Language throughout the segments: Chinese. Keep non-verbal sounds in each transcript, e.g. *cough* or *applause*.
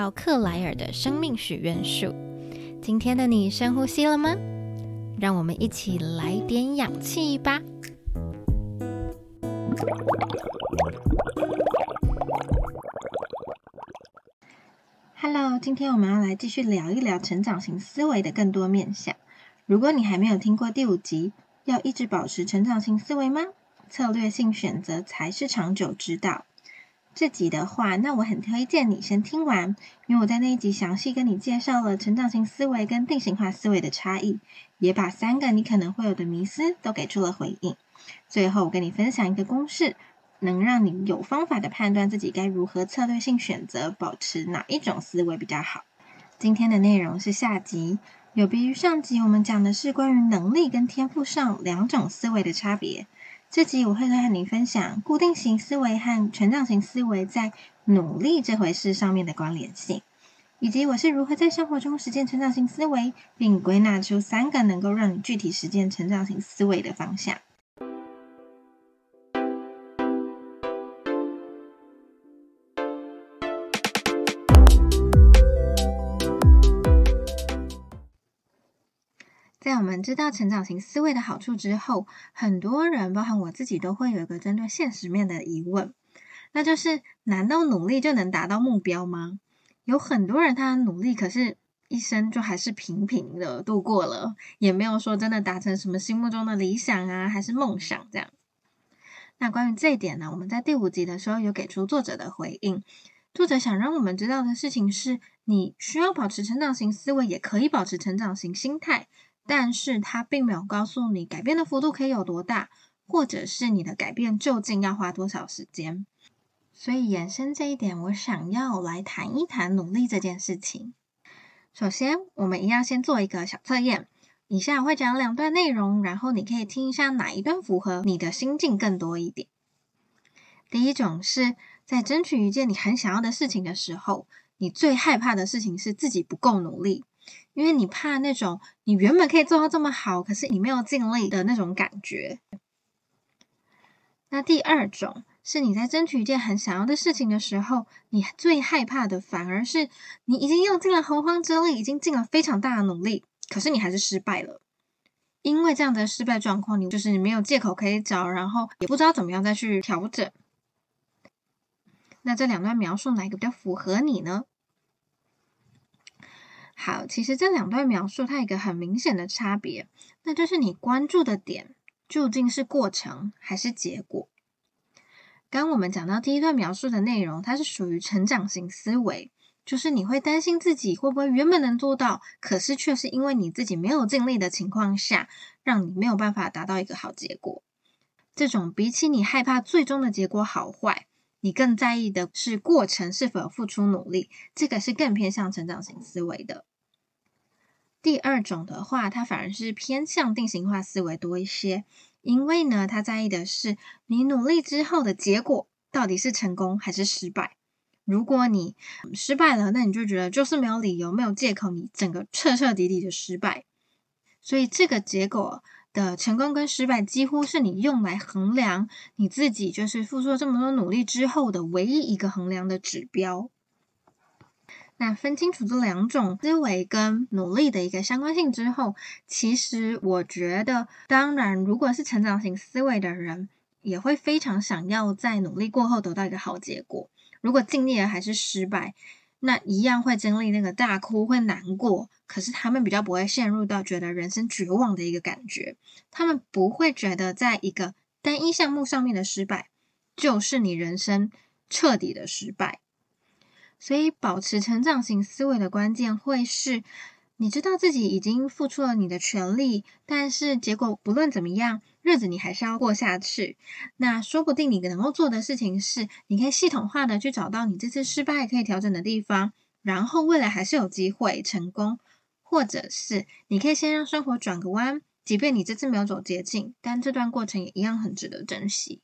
到克莱尔的生命许愿树。今天的你深呼吸了吗？让我们一起来点氧气吧。Hello，今天我们要来继续聊一聊成长型思维的更多面向。如果你还没有听过第五集，要一直保持成长型思维吗？策略性选择才是长久之道。这集的话，那我很推荐你先听完，因为我在那一集详细跟你介绍了成长型思维跟定型化思维的差异，也把三个你可能会有的迷思都给出了回应。最后，我跟你分享一个公式，能让你有方法的判断自己该如何策略性选择，保持哪一种思维比较好。今天的内容是下集，有别于上集，我们讲的是关于能力跟天赋上两种思维的差别。这集我会和你分享固定型思维和成长型思维在努力这回事上面的关联性，以及我是如何在生活中实践成长型思维，并归纳出三个能够让你具体实践成长型思维的方向。在我们知道成长型思维的好处之后，很多人，包含我自己，都会有一个针对现实面的疑问，那就是：难道努力就能达到目标吗？有很多人他努力，可是一生就还是平平的度过了，也没有说真的达成什么心目中的理想啊，还是梦想这样。那关于这一点呢，我们在第五集的时候有给出作者的回应。作者想让我们知道的事情是：你需要保持成长型思维，也可以保持成长型心态。但是他并没有告诉你改变的幅度可以有多大，或者是你的改变究竟要花多少时间。所以延伸这一点，我想要来谈一谈努力这件事情。首先，我们一样先做一个小测验。以下会讲两段内容，然后你可以听一下哪一段符合你的心境更多一点。第一种是在争取一件你很想要的事情的时候，你最害怕的事情是自己不够努力。因为你怕那种你原本可以做到这么好，可是你没有尽力的那种感觉。那第二种是你在争取一件很想要的事情的时候，你最害怕的反而是你已经用尽了洪荒之力，已经尽了非常大的努力，可是你还是失败了。因为这样的失败状况，你就是你没有借口可以找，然后也不知道怎么样再去调整。那这两段描述哪一个比较符合你呢？好，其实这两段描述它有一个很明显的差别，那就是你关注的点究竟是过程还是结果。刚我们讲到第一段描述的内容，它是属于成长型思维，就是你会担心自己会不会原本能做到，可是却是因为你自己没有尽力的情况下，让你没有办法达到一个好结果。这种比起你害怕最终的结果好坏，你更在意的是过程是否付出努力，这个是更偏向成长型思维的。第二种的话，它反而是偏向定型化思维多一些，因为呢，他在意的是你努力之后的结果到底是成功还是失败。如果你失败了，那你就觉得就是没有理由、没有借口，你整个彻彻底底的失败。所以这个结果的成功跟失败，几乎是你用来衡量你自己就是付出了这么多努力之后的唯一一个衡量的指标。那分清楚这两种思维跟努力的一个相关性之后，其实我觉得，当然，如果是成长型思维的人，也会非常想要在努力过后得到一个好结果。如果尽力了还是失败，那一样会经历那个大哭，会难过。可是他们比较不会陷入到觉得人生绝望的一个感觉，他们不会觉得在一个单一项目上面的失败，就是你人生彻底的失败。所以，保持成长型思维的关键会是，你知道自己已经付出了你的全力，但是结果不论怎么样，日子你还是要过下去。那说不定你能够做的事情是，你可以系统化的去找到你这次失败可以调整的地方，然后未来还是有机会成功，或者是你可以先让生活转个弯，即便你这次没有走捷径，但这段过程也一样很值得珍惜。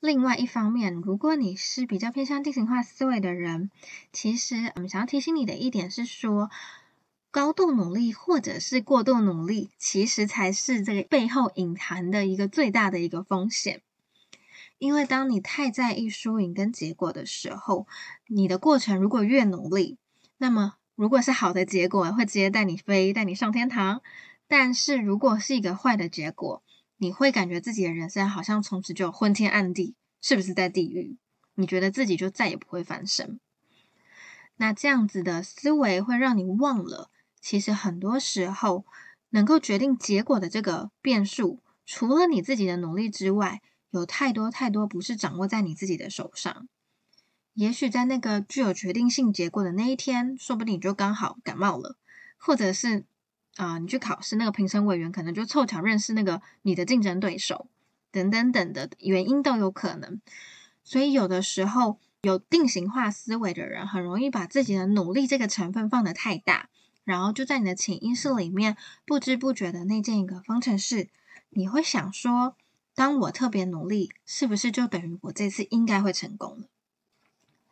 另外一方面，如果你是比较偏向定型化思维的人，其实我们想要提醒你的一点是说，高度努力或者是过度努力，其实才是这个背后隐含的一个最大的一个风险。因为当你太在意输赢跟结果的时候，你的过程如果越努力，那么如果是好的结果，会直接带你飞，带你上天堂；但是如果是一个坏的结果，你会感觉自己的人生好像从此就昏天暗地，是不是在地狱？你觉得自己就再也不会翻身？那这样子的思维会让你忘了，其实很多时候能够决定结果的这个变数，除了你自己的努力之外。有太多太多不是掌握在你自己的手上，也许在那个具有决定性结果的那一天，说不定你就刚好感冒了，或者是啊，你去考试，那个评审委员可能就凑巧认识那个你的竞争对手，等等等的原因都有可能。所以有的时候有定型化思维的人，很容易把自己的努力这个成分放得太大，然后就在你的潜意识里面不知不觉的内建一个方程式，你会想说。当我特别努力，是不是就等于我这次应该会成功了？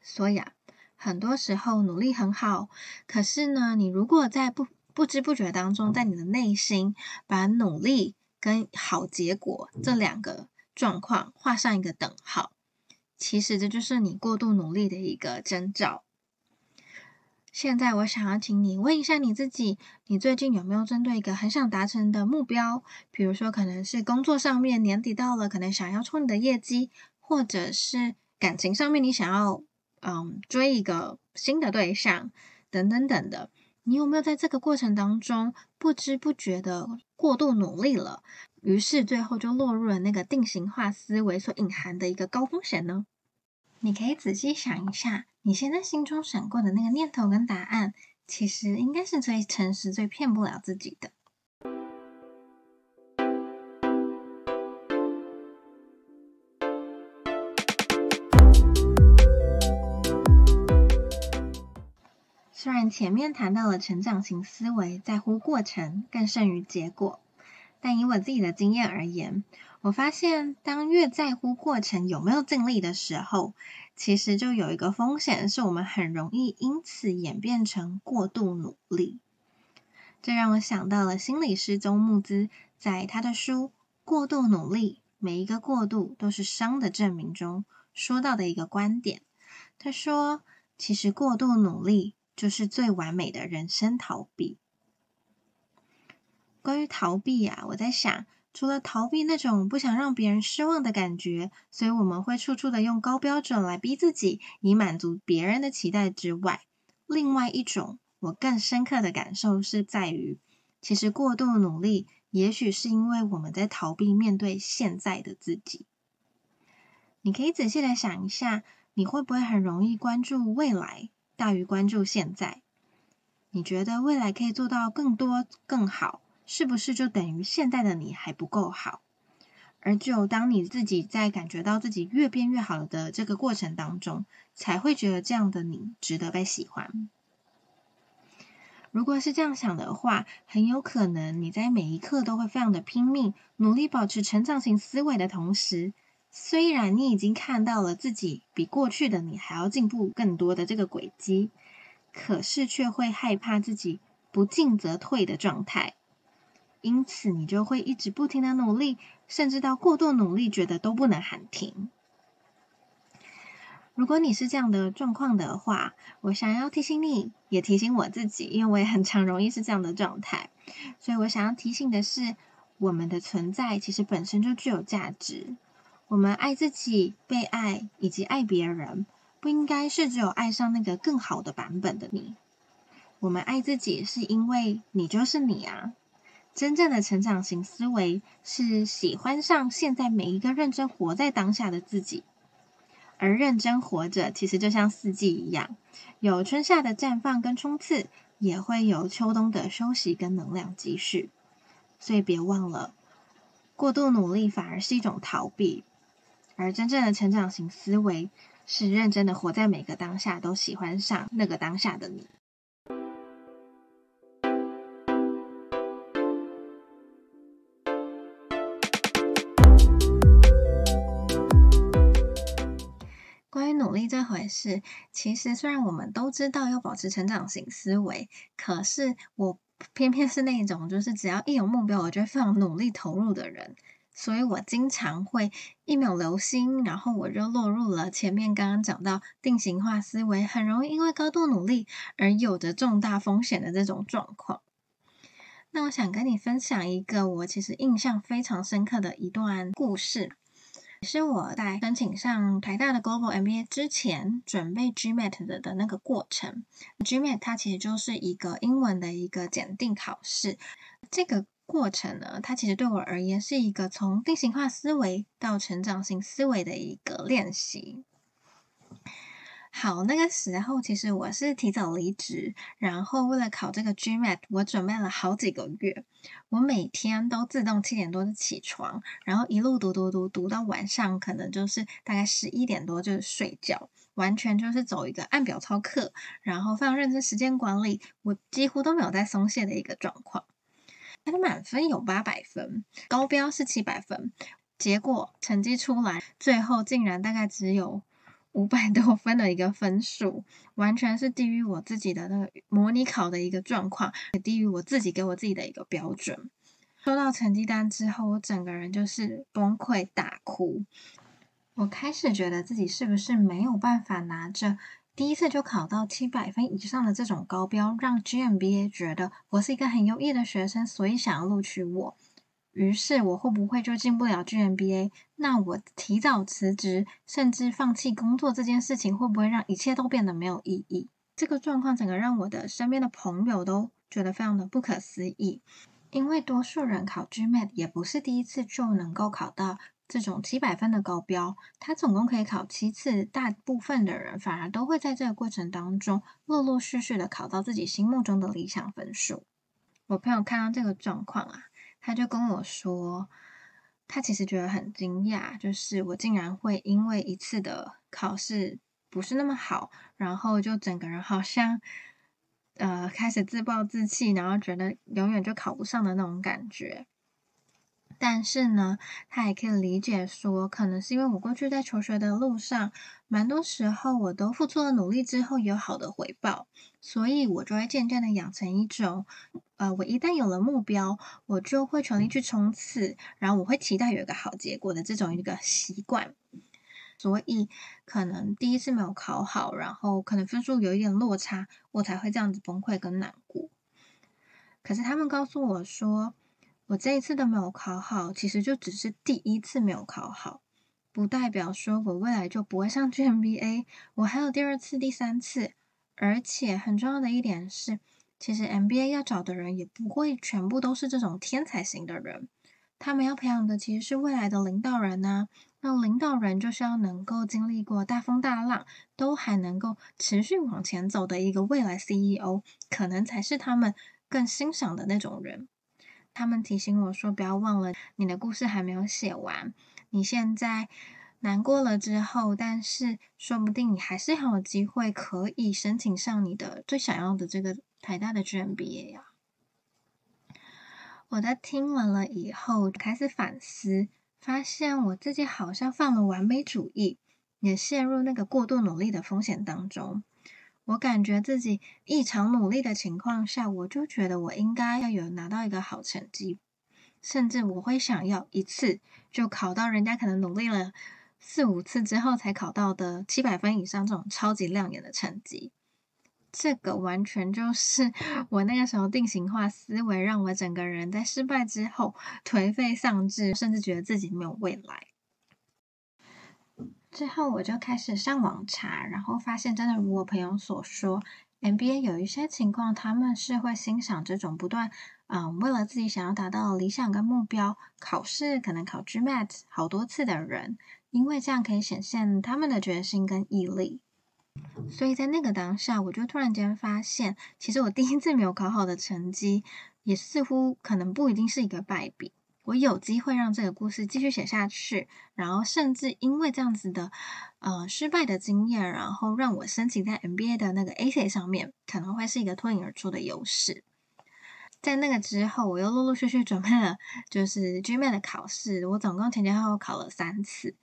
所以啊，很多时候努力很好，可是呢，你如果在不不知不觉当中，在你的内心把努力跟好结果这两个状况画上一个等号，其实这就是你过度努力的一个征兆。现在我想要请你问一下你自己，你最近有没有针对一个很想达成的目标，比如说可能是工作上面年底到了，可能想要冲你的业绩，或者是感情上面你想要嗯追一个新的对象等等等的，你有没有在这个过程当中不知不觉的过度努力了，于是最后就落入了那个定型化思维所隐含的一个高风险呢？你可以仔细想一下，你现在心中闪过的那个念头跟答案，其实应该是最诚实、最骗不了自己的。虽然前面谈到了成长型思维在乎过程更胜于结果，但以我自己的经验而言，我发现，当越在乎过程有没有尽力的时候，其实就有一个风险，是我们很容易因此演变成过度努力。这让我想到了心理师周木之在他的书《过度努力：每一个过度都是伤的证明》中说到的一个观点。他说：“其实过度努力就是最完美的人生逃避。”关于逃避呀，我在想。除了逃避那种不想让别人失望的感觉，所以我们会处处的用高标准来逼自己，以满足别人的期待之外，另外一种我更深刻的感受是在于，其实过度努力，也许是因为我们在逃避面对现在的自己。你可以仔细的想一下，你会不会很容易关注未来大于关注现在？你觉得未来可以做到更多更好？是不是就等于现在的你还不够好？而只有当你自己在感觉到自己越变越好的这个过程当中，才会觉得这样的你值得被喜欢。如果是这样想的话，很有可能你在每一刻都会非常的拼命，努力保持成长型思维的同时，虽然你已经看到了自己比过去的你还要进步更多的这个轨迹，可是却会害怕自己不进则退的状态。因此，你就会一直不停的努力，甚至到过度努力，觉得都不能喊停。如果你是这样的状况的话，我想要提醒你，也提醒我自己，因为我也很常容易是这样的状态。所以我想要提醒的是，我们的存在其实本身就具有价值。我们爱自己、被爱以及爱别人，不应该是只有爱上那个更好的版本的你。我们爱自己，是因为你就是你啊。真正的成长型思维是喜欢上现在每一个认真活在当下的自己，而认真活着其实就像四季一样，有春夏的绽放跟冲刺，也会有秋冬的休息跟能量积蓄。所以别忘了，过度努力反而是一种逃避，而真正的成长型思维是认真的活在每个当下，都喜欢上那个当下的你。这回事，其实虽然我们都知道要保持成长型思维，可是我偏偏是那种就是只要一有目标，我就非常努力投入的人。所以我经常会一秒流星，然后我就落入了前面刚刚讲到定型化思维，很容易因为高度努力而有着重大风险的这种状况。那我想跟你分享一个我其实印象非常深刻的一段故事，是我在申请上台大的 Global MBA 之前准备 GMAT 的的那个过程。GMAT 它其实就是一个英文的一个检定考试，这个。过程呢，它其实对我而言是一个从定型化思维到成长型思维的一个练习。好，那个时候其实我是提早离职，然后为了考这个 GMAT，我准备了好几个月。我每天都自动七点多就起床，然后一路读读读读到晚上，可能就是大概十一点多就睡觉，完全就是走一个按表操课，然后非常认真时间管理，我几乎都没有在松懈的一个状况。他的满分有八百分，高标是七百分，结果成绩出来，最后竟然大概只有五百多分的一个分数，完全是低于我自己的那个模拟考的一个状况，也低于我自己给我自己的一个标准。收到成绩单之后，我整个人就是崩溃大哭，我开始觉得自己是不是没有办法拿着。第一次就考到七百分以上的这种高标，让 GMBA 觉得我是一个很优异的学生，所以想要录取我。于是我会不会就进不了 GMBA？那我提早辞职，甚至放弃工作这件事情，会不会让一切都变得没有意义？这个状况整个让我的身边的朋友都觉得非常的不可思议，因为多数人考 GMAT 也不是第一次就能够考到。这种七百分的高标，他总共可以考七次。大部分的人反而都会在这个过程当中，陆陆续续的考到自己心目中的理想分数。我朋友看到这个状况啊，他就跟我说，他其实觉得很惊讶，就是我竟然会因为一次的考试不是那么好，然后就整个人好像呃开始自暴自弃，然后觉得永远就考不上的那种感觉。但是呢，他也可以理解说，可能是因为我过去在求学的路上，蛮多时候我都付出了努力之后有好的回报，所以我就会渐渐的养成一种，呃，我一旦有了目标，我就会全力去冲刺，然后我会期待有一个好结果的这种一个习惯。所以可能第一次没有考好，然后可能分数有一点落差，我才会这样子崩溃跟难过。可是他们告诉我说。我这一次都没有考好，其实就只是第一次没有考好，不代表说我未来就不会上 GMBA。我还有第二次、第三次，而且很重要的一点是，其实 MBA 要找的人也不会全部都是这种天才型的人，他们要培养的其实是未来的领导人呐。那领导人就是要能够经历过大风大浪，都还能够持续往前走的一个未来 CEO，可能才是他们更欣赏的那种人。他们提醒我说：“不要忘了，你的故事还没有写完。你现在难过了之后，但是说不定你还是很有机会可以申请上你的最想要的这个台大的 GMBA 呀。”我在听完了以后，开始反思，发现我自己好像犯了完美主义，也陷入那个过度努力的风险当中。我感觉自己异常努力的情况下，我就觉得我应该要有拿到一个好成绩，甚至我会想要一次就考到人家可能努力了四五次之后才考到的七百分以上这种超级亮眼的成绩。这个完全就是 *laughs* 我那个时候定型化思维，让我整个人在失败之后颓废丧志，甚至觉得自己没有未来。之后我就开始上网查，然后发现真的如我朋友所说，MBA 有一些情况，他们是会欣赏这种不断，嗯，为了自己想要达到理想跟目标，考试可能考 GMAT 好多次的人，因为这样可以显现他们的决心跟毅力。所以在那个当下，我就突然间发现，其实我第一次没有考好的成绩，也似乎可能不一定是一个败笔。我有机会让这个故事继续写下去，然后甚至因为这样子的呃失败的经验，然后让我申请在 MBA 的那个 A C 上面，可能会是一个脱颖而出的优势。在那个之后，我又陆陆续续准备了就是 GMAT 的考试，我总共前前后后考了三次。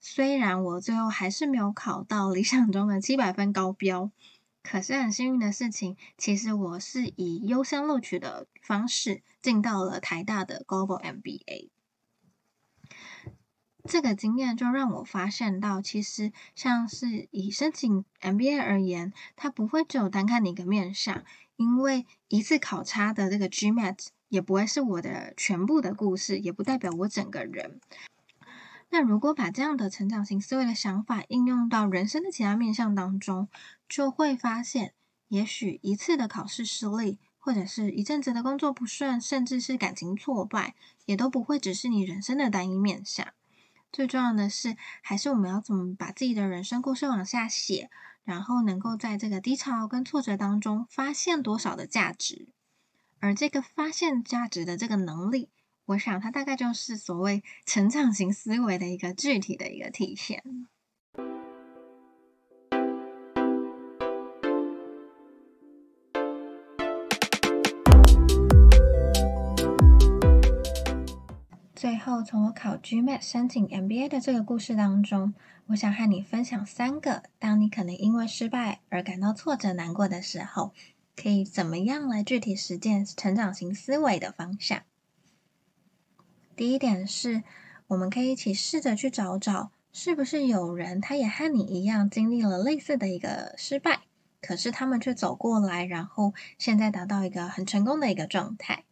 虽然我最后还是没有考到理想中的七百分高标。可是很幸运的事情，其实我是以优先录取的方式进到了台大的 Global MBA。这个经验就让我发现到，其实像是以申请 MBA 而言，它不会只有单看你一个面相，因为一次考察的这个 GMAT 也不会是我的全部的故事，也不代表我整个人。那如果把这样的成长型思维的想法应用到人生的其他面向当中，就会发现，也许一次的考试失利，或者是一阵子的工作不顺，甚至是感情挫败，也都不会只是你人生的单一面向。最重要的是，还是我们要怎么把自己的人生故事往下写，然后能够在这个低潮跟挫折当中发现多少的价值。而这个发现价值的这个能力，我想它大概就是所谓成长型思维的一个具体的一个体现。最后，从我考 GMAT 申请 MBA 的这个故事当中，我想和你分享三个，当你可能因为失败而感到挫折、难过的时候，可以怎么样来具体实践成长型思维的方向。第一点是，我们可以一起试着去找找，是不是有人他也和你一样经历了类似的一个失败，可是他们却走过来，然后现在达到一个很成功的一个状态。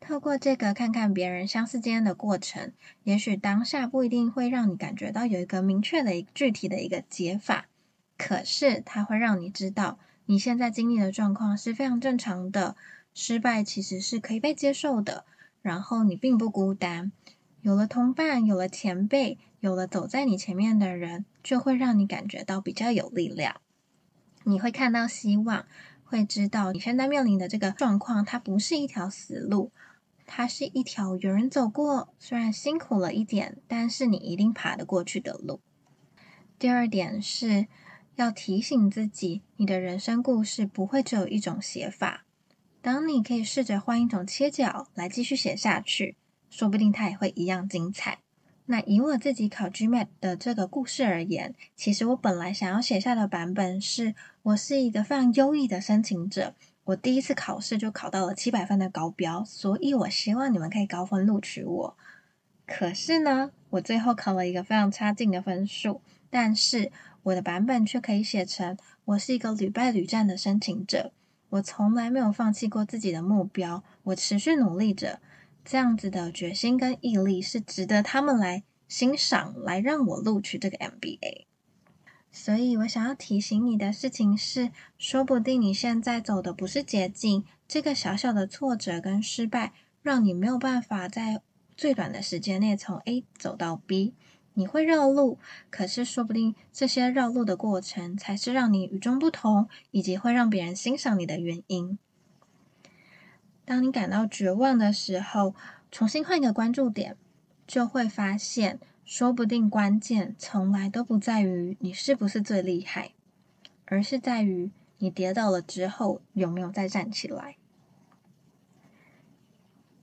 透过这个看看别人相似经验的过程，也许当下不一定会让你感觉到有一个明确的、具体的一个解法，可是它会让你知道你现在经历的状况是非常正常的，失败其实是可以被接受的，然后你并不孤单，有了同伴，有了前辈，有了走在你前面的人，就会让你感觉到比较有力量，你会看到希望，会知道你现在面临的这个状况，它不是一条死路。它是一条有人走过，虽然辛苦了一点，但是你一定爬得过去的路。第二点是要提醒自己，你的人生故事不会只有一种写法。当你可以试着换一种切角来继续写下去，说不定它也会一样精彩。那以我自己考 GMAT 的这个故事而言，其实我本来想要写下的版本是，我是一个非常优异的申请者。我第一次考试就考到了七百分的高标，所以我希望你们可以高分录取我。可是呢，我最后考了一个非常差劲的分数，但是我的版本却可以写成我是一个屡败屡战的申请者，我从来没有放弃过自己的目标，我持续努力着。这样子的决心跟毅力是值得他们来欣赏，来让我录取这个 MBA。所以我想要提醒你的事情是，说不定你现在走的不是捷径，这个小小的挫折跟失败，让你没有办法在最短的时间内从 A 走到 B。你会绕路，可是说不定这些绕路的过程，才是让你与众不同，以及会让别人欣赏你的原因。当你感到绝望的时候，重新换一个关注点，就会发现。说不定关键从来都不在于你是不是最厉害，而是在于你跌倒了之后有没有再站起来。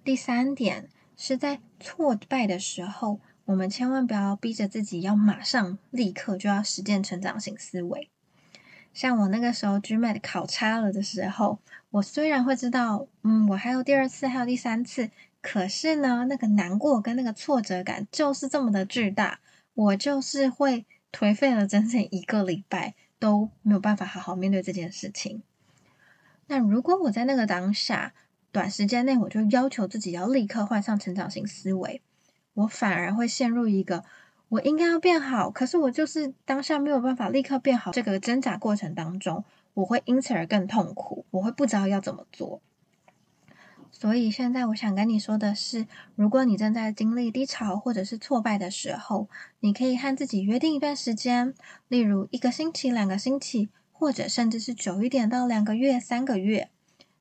第三点是在挫败的时候，我们千万不要逼着自己要马上立刻就要实践成长型思维。像我那个时候 GMAT 考差了的时候，我虽然会知道，嗯，我还有第二次，还有第三次。可是呢，那个难过跟那个挫折感就是这么的巨大，我就是会颓废了整整一个礼拜，都没有办法好好面对这件事情。那如果我在那个当下，短时间内我就要求自己要立刻换上成长型思维，我反而会陷入一个我应该要变好，可是我就是当下没有办法立刻变好这个挣扎过程当中，我会因此而更痛苦，我会不知道要怎么做。所以现在我想跟你说的是，如果你正在经历低潮或者是挫败的时候，你可以和自己约定一段时间，例如一个星期、两个星期，或者甚至是久一点到两个月、三个月。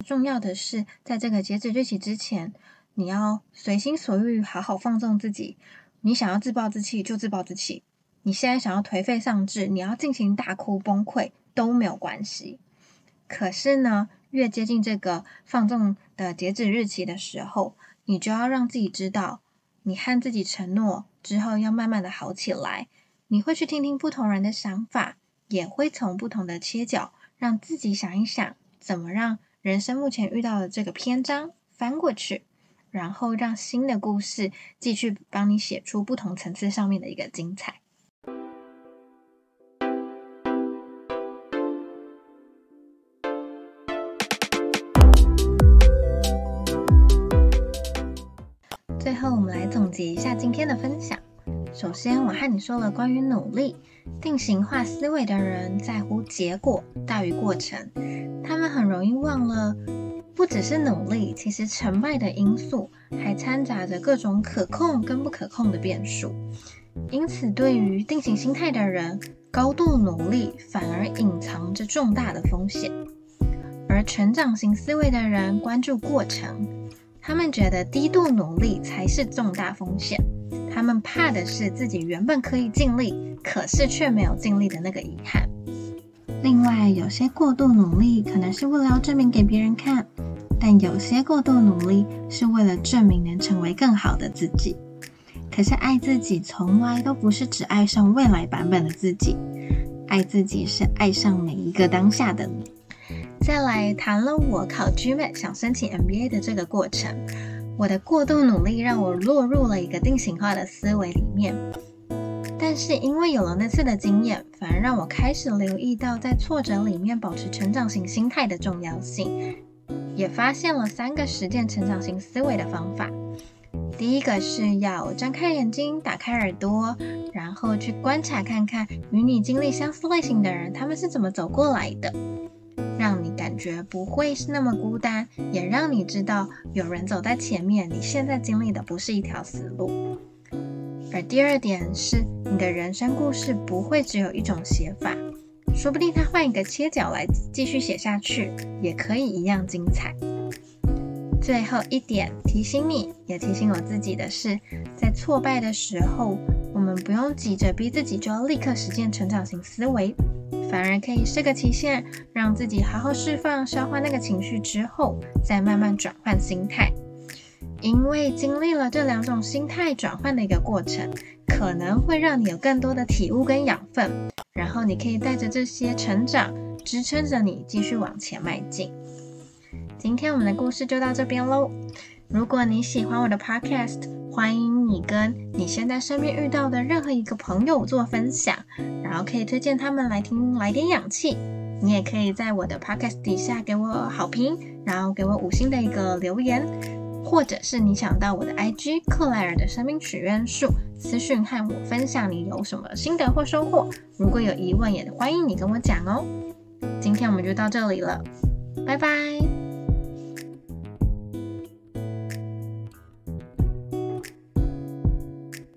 重要的是，在这个截止日期之前，你要随心所欲，好好放纵自己。你想要自暴自弃就自暴自弃，你现在想要颓废丧志，你要尽情大哭崩溃都没有关系。可是呢？越接近这个放纵的截止日期的时候，你就要让自己知道，你和自己承诺之后要慢慢的好起来。你会去听听不同人的想法，也会从不同的切角让自己想一想，怎么让人生目前遇到的这个篇章翻过去，然后让新的故事继续帮你写出不同层次上面的一个精彩。最后，我们来总结一下今天的分享。首先，我和你说了关于努力、定型化思维的人在乎结果大于过程，他们很容易忘了，不只是努力，其实成败的因素还掺杂着各种可控跟不可控的变数。因此，对于定型心态的人，高度努力反而隐藏着重大的风险；而成长型思维的人关注过程。他们觉得低度努力才是重大风险，他们怕的是自己原本可以尽力，可是却没有尽力的那个遗憾。另外，有些过度努力可能是为了要证明给别人看，但有些过度努力是为了证明能成为更好的自己。可是爱自己从来都不是只爱上未来版本的自己，爱自己是爱上每一个当下的你。再来谈了我考 GMAT 想申请 MBA 的这个过程，我的过度努力让我落入了一个定型化的思维里面。但是因为有了那次的经验，反而让我开始留意到在挫折里面保持成长型心态的重要性，也发现了三个实践成长型思维的方法。第一个是要张开眼睛，打开耳朵，然后去观察看看与你经历相似类型的人，他们是怎么走过来的。让你感觉不会是那么孤单，也让你知道有人走在前面。你现在经历的不是一条死路。而第二点是，你的人生故事不会只有一种写法，说不定他换一个切角来继续写下去，也可以一样精彩。最后一点提醒你，也提醒我自己的是，在挫败的时候，我们不用急着逼自己就要立刻实践成长型思维。反而可以设个期限，让自己好好释放、消化那个情绪之后，再慢慢转换心态。因为经历了这两种心态转换的一个过程，可能会让你有更多的体悟跟养分，然后你可以带着这些成长，支撑着你继续往前迈进。今天我们的故事就到这边喽。如果你喜欢我的 Podcast，欢迎你跟你现在身边遇到的任何一个朋友做分享，然后可以推荐他们来听，来点氧气。你也可以在我的 podcast 底下给我好评，然后给我五星的一个留言，或者是你想到我的 IG 克莱尔的生命许愿树私讯和我分享你有什么心得或收获。如果有疑问，也欢迎你跟我讲哦。今天我们就到这里了，拜拜。